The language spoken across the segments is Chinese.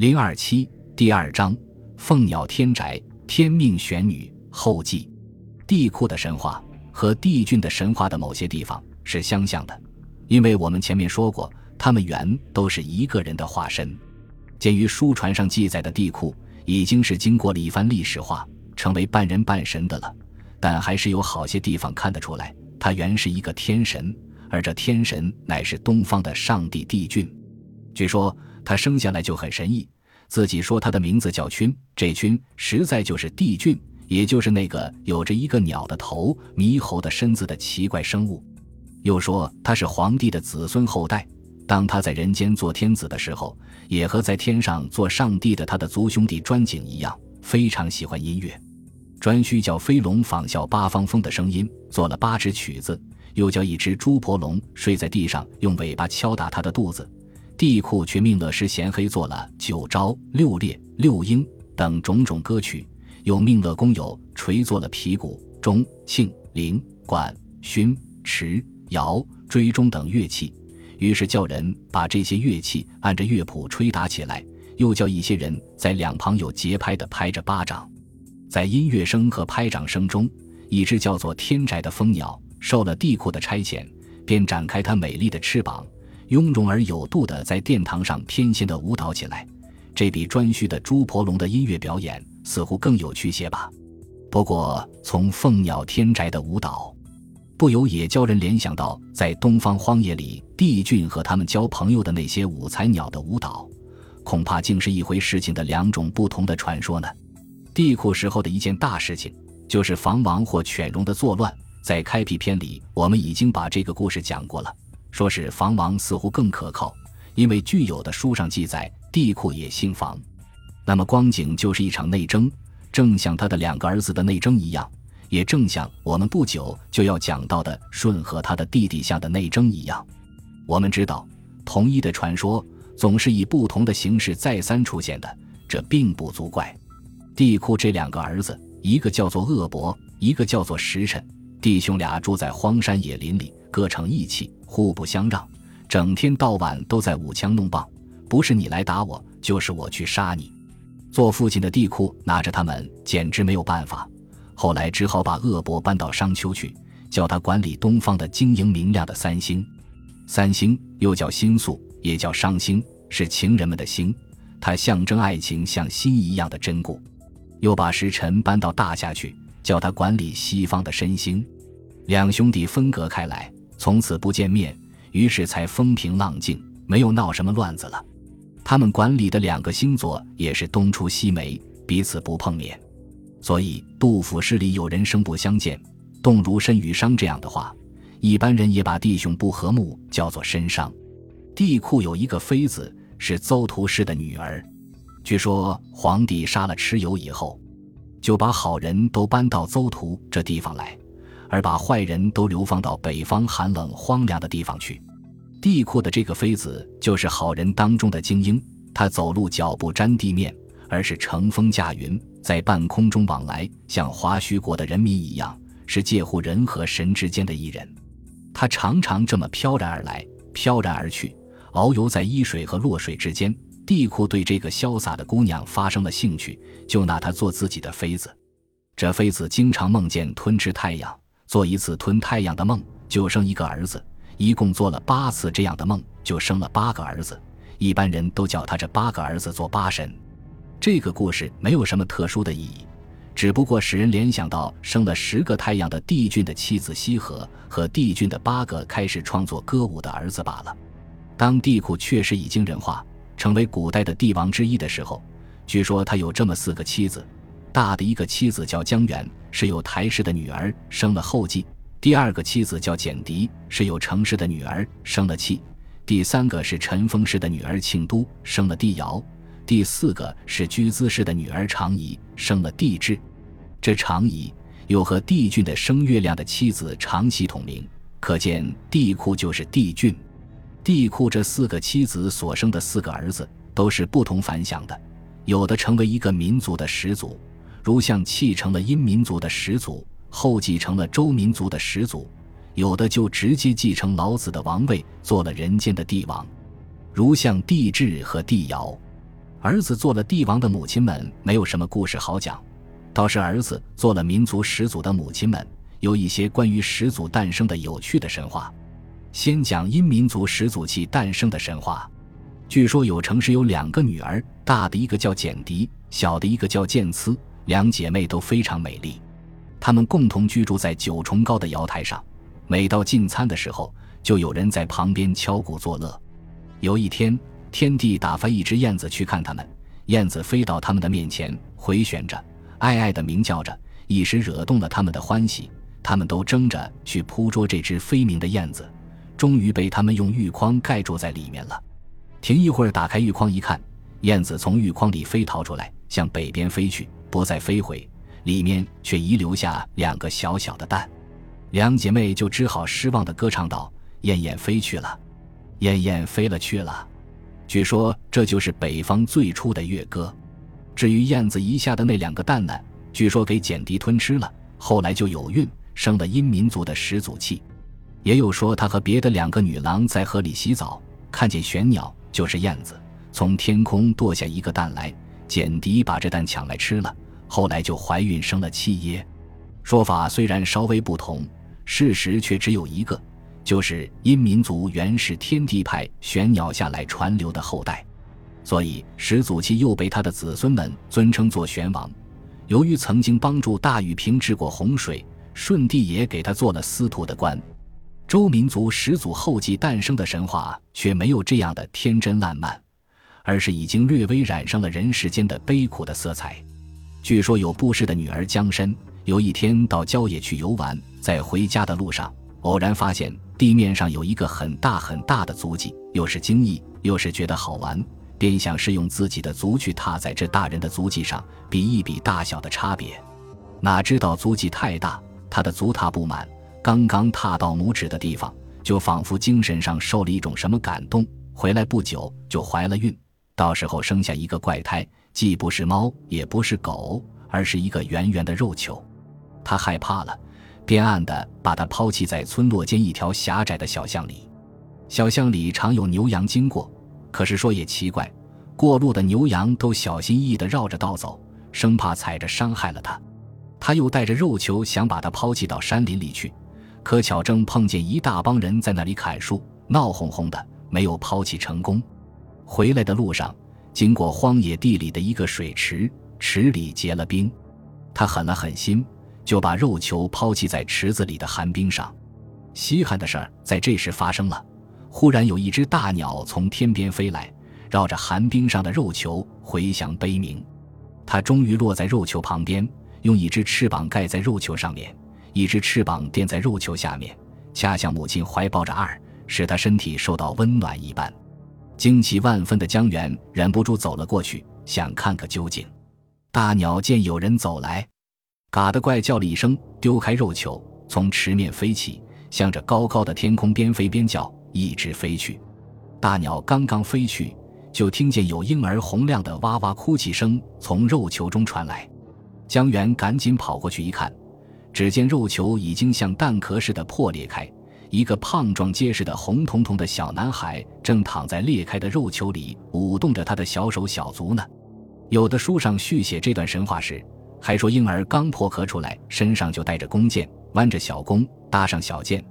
零二七第二章：凤鸟天宅，天命玄女后记。地库的神话和帝俊的神话的某些地方是相像的，因为我们前面说过，他们原都是一个人的化身。鉴于书传上记载的地库已经是经过了一番历史化，成为半人半神的了，但还是有好些地方看得出来，他原是一个天神，而这天神乃是东方的上帝帝俊。据说他生下来就很神异，自己说他的名字叫君，这君实在就是帝俊，也就是那个有着一个鸟的头、猕猴的身子的奇怪生物。又说他是皇帝的子孙后代，当他在人间做天子的时候，也和在天上做上帝的他的族兄弟专景一样，非常喜欢音乐。颛顼叫飞龙仿效八方风的声音，做了八支曲子，又叫一只猪婆龙睡在地上，用尾巴敲打他的肚子。地库却命乐师贤黑做了九招、六列、六鹰等种种歌曲，又命乐工友锤做了皮鼓、钟、磬、铃、管、埙、池、瑶、追钟等乐器。于是叫人把这些乐器按着乐谱吹打起来，又叫一些人在两旁有节拍的拍着巴掌。在音乐声和拍掌声中，一只叫做天宅的蜂鸟受了地库的差遣，便展开它美丽的翅膀。雍容而有度地在殿堂上翩跹地舞蹈起来，这比颛顼的朱婆龙的音乐表演似乎更有趣些吧。不过，从凤鸟天宅的舞蹈，不由也教人联想到在东方荒野里帝俊和他们交朋友的那些五彩鸟的舞蹈，恐怕竟是一回事情的两种不同的传说呢。地库时候的一件大事情，就是房王或犬戎的作乱。在开辟篇里，我们已经把这个故事讲过了。说是房王似乎更可靠，因为具有的书上记载地库也姓房，那么光景就是一场内争，正像他的两个儿子的内争一样，也正像我们不久就要讲到的舜和他的弟弟下的内争一样。我们知道，同一的传说总是以不同的形式再三出现的，这并不足怪。地库这两个儿子，一个叫做恶伯，一个叫做时辰，弟兄俩住在荒山野林里，各成义气。互不相让，整天到晚都在舞枪弄棒，不是你来打我，就是我去杀你。做父亲的地库拿着他们，简直没有办法。后来只好把恶伯搬到商丘去，叫他管理东方的晶莹明亮的三星。三星又叫星宿，也叫商星，是情人们的星，它象征爱情像心一样的珍固。又把时辰搬到大夏去，叫他管理西方的申星。两兄弟分隔开来。从此不见面，于是才风平浪静，没有闹什么乱子了。他们管理的两个星座也是东出西没，彼此不碰面。所以杜甫诗里有人生不相见，动如参与商这样的话，一般人也把弟兄不和睦叫做参商。地库有一个妃子，是邹图氏的女儿。据说皇帝杀了蚩尤以后，就把好人都搬到邹图这地方来。而把坏人都流放到北方寒冷荒凉的地方去。地库的这个妃子就是好人当中的精英，她走路脚不沾地面，而是乘风驾云，在半空中往来，像华胥国的人民一样，是介乎人和神之间的一人。她常常这么飘然而来，飘然而去，遨游在伊水和洛水之间。地库对这个潇洒的姑娘发生了兴趣，就拿她做自己的妃子。这妃子经常梦见吞吃太阳。做一次吞太阳的梦，就生一个儿子；一共做了八次这样的梦，就生了八个儿子。一般人都叫他这八个儿子做八神。这个故事没有什么特殊的意义，只不过使人联想到生了十个太阳的帝俊的妻子羲和和帝俊的八个开始创作歌舞的儿子罢了。当帝喾确实已经人化，成为古代的帝王之一的时候，据说他有这么四个妻子。大的一个妻子叫姜元，是有台氏的女儿，生了后继；第二个妻子叫简狄，是有程氏的女儿，生了契；第三个是陈封氏的女儿庆都，生了帝尧；第四个是居兹氏的女儿长仪，生了帝挚。这长仪又和帝俊的生月亮的妻子长喜同名，可见帝喾就是帝俊。帝喾这四个妻子所生的四个儿子都是不同凡响的，有的成为一个民族的始祖。如像弃成了殷民族的始祖，后继成了周民族的始祖，有的就直接继承老子的王位，做了人间的帝王，如像帝挚和帝尧。儿子做了帝王的母亲们没有什么故事好讲，倒是儿子做了民族始祖的母亲们有一些关于始祖诞生的有趣的神话。先讲殷民族始祖气诞生的神话。据说有城市有两个女儿，大的一个叫简狄，小的一个叫建疵，两姐妹都非常美丽。她们共同居住在九重高的瑶台上，每到进餐的时候，就有人在旁边敲鼓作乐。有一天，天帝打发一只燕子去看他们，燕子飞到他们的面前，回旋着，哀哀地鸣叫着，一时惹动了他们的欢喜。他们都争着去扑捉这只飞鸣的燕子。终于被他们用玉筐盖住在里面了。停一会儿，打开玉筐一看，燕子从玉筐里飞逃出来，向北边飞去，不再飞回，里面却遗留下两个小小的蛋。两姐妹就只好失望地歌唱道：“燕燕飞去了，燕燕飞了去了。”据说这就是北方最初的乐歌。至于燕子遗下的那两个蛋呢，据说给简狄吞吃了，后来就有孕，生了殷民族的始祖气。也有说，他和别的两个女郎在河里洗澡，看见玄鸟，就是燕子，从天空堕下一个蛋来，简狄把这蛋抢来吃了，后来就怀孕生了七耶。说法虽然稍微不同，事实却只有一个，就是殷民族原是天地派玄鸟下来传流的后代，所以始祖期又被他的子孙们尊称作玄王。由于曾经帮助大禹平治过洪水，舜帝也给他做了司徒的官。周民族始祖后继诞生的神话却没有这样的天真烂漫，而是已经略微染上了人世间的悲苦的色彩。据说有布氏的女儿江深，有一天到郊野去游玩，在回家的路上，偶然发现地面上有一个很大很大的足迹，又是惊异，又是觉得好玩，便想是用自己的足去踏在这大人的足迹上，比一比大小的差别。哪知道足迹太大，他的足踏不满。刚刚踏到拇指的地方，就仿佛精神上受了一种什么感动，回来不久就怀了孕，到时候生下一个怪胎，既不是猫，也不是狗，而是一个圆圆的肉球。他害怕了，便暗地把它抛弃在村落间一条狭窄的小巷里。小巷里常有牛羊经过，可是说也奇怪，过路的牛羊都小心翼翼地绕着道走，生怕踩着伤害了它。他又带着肉球想把它抛弃到山林里去。可巧正碰见一大帮人在那里砍树，闹哄哄的，没有抛弃成功。回来的路上，经过荒野地里的一个水池，池里结了冰。他狠了狠心，就把肉球抛弃在池子里的寒冰上。稀罕的事儿在这时发生了，忽然有一只大鸟从天边飞来，绕着寒冰上的肉球回响悲鸣。它终于落在肉球旁边，用一只翅膀盖在肉球上面。一只翅膀垫在肉球下面，恰像母亲怀抱着二，使他身体受到温暖一般。惊奇万分的江源忍不住走了过去，想看个究竟。大鸟见有人走来，嘎的怪叫了一声，丢开肉球，从池面飞起，向着高高的天空边飞边叫，一直飞去。大鸟刚刚飞去，就听见有婴儿洪亮的哇哇哭泣声从肉球中传来。江源赶紧跑过去一看。只见肉球已经像蛋壳似的破裂开，一个胖壮结实的红彤彤的小男孩正躺在裂开的肉球里舞动着他的小手小足呢。有的书上续写这段神话时，还说婴儿刚破壳出来，身上就带着弓箭，弯着小弓，搭上小箭，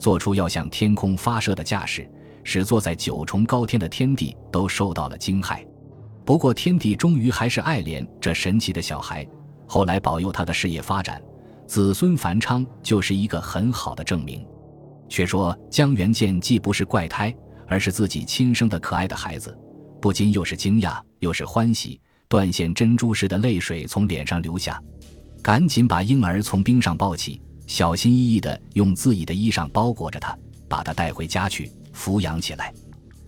做出要向天空发射的架势，使坐在九重高天的天帝都受到了惊骇。不过天帝终于还是爱怜这神奇的小孩，后来保佑他的事业发展。子孙繁昌就是一个很好的证明。却说江元见既不是怪胎，而是自己亲生的可爱的孩子，不禁又是惊讶又是欢喜，断线珍珠似的泪水从脸上流下，赶紧把婴儿从冰上抱起，小心翼翼地用自己的衣裳包裹着他，把他带回家去抚养起来。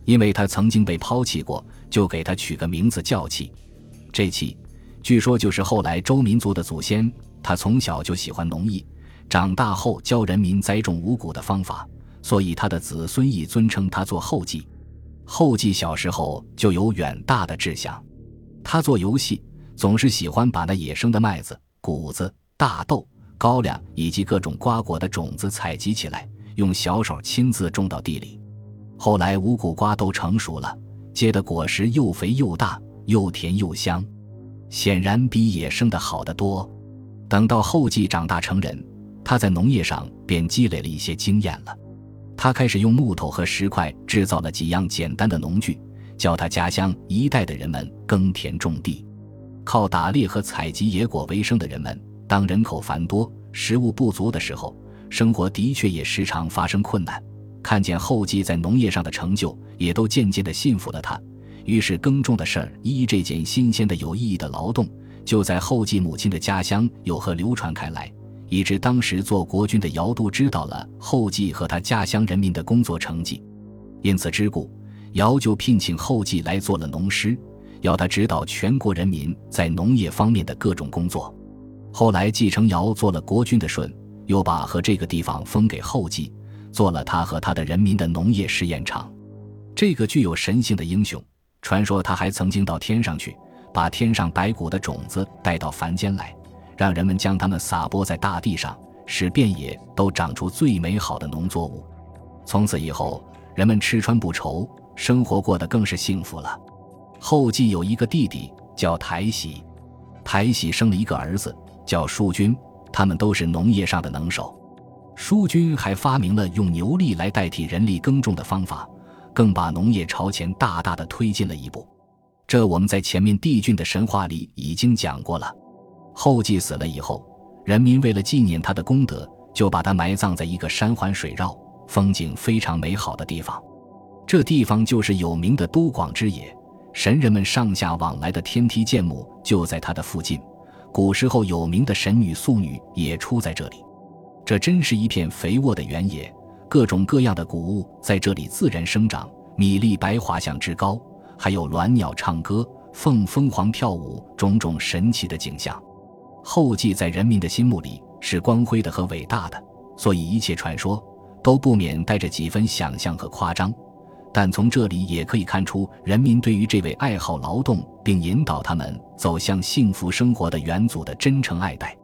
因为他曾经被抛弃过，就给他取个名字叫气。这气，据说就是后来周民族的祖先。他从小就喜欢农艺，长大后教人民栽种五谷的方法，所以他的子孙亦尊称他做后继。后继小时候就有远大的志向，他做游戏总是喜欢把那野生的麦子、谷子、大豆、高粱以及各种瓜果的种子采集起来，用小手亲自种到地里。后来五谷瓜都成熟了，结的果实又肥又大，又甜又香，显然比野生的好得多。等到后继长大成人，他在农业上便积累了一些经验了。他开始用木头和石块制造了几样简单的农具，教他家乡一带的人们耕田种地。靠打猎和采集野果为生的人们，当人口繁多、食物不足的时候，生活的确也时常发生困难。看见后继在农业上的成就，也都渐渐的信服了他。于是耕种的事儿，依这件新鲜的有意义的劳动，就在后继母亲的家乡有何流传开来。以致当时做国君的姚都知道了后继和他家乡人民的工作成绩，因此之故，姚就聘请后继来做了农师，要他指导全国人民在农业方面的各种工作。后来继承尧做了国君的舜，又把和这个地方封给后继，做了他和他的人民的农业试验场。这个具有神性的英雄，传说他还曾经到天上去，把天上白骨的种子带到凡间来。让人们将它们撒播在大地上，使遍野都长出最美好的农作物。从此以后，人们吃穿不愁，生活过得更是幸福了。后继有一个弟弟叫台喜，台喜生了一个儿子叫叔君，他们都是农业上的能手。叔君还发明了用牛力来代替人力耕种的方法，更把农业朝前大大的推进了一步。这我们在前面帝俊的神话里已经讲过了。后继死了以后，人民为了纪念他的功德，就把他埋葬在一个山环水绕、风景非常美好的地方。这地方就是有名的都广之野，神人们上下往来的天梯剑墓就在它的附近。古时候有名的神女素女也出在这里。这真是一片肥沃的原野，各种各样的谷物在这里自然生长，米粒白滑像之高，还有鸾鸟唱歌、凤凤凰跳舞，种种神奇的景象。后继在人民的心目里是光辉的和伟大的，所以一切传说都不免带着几分想象和夸张。但从这里也可以看出，人民对于这位爱好劳动并引导他们走向幸福生活的元祖的真诚爱戴。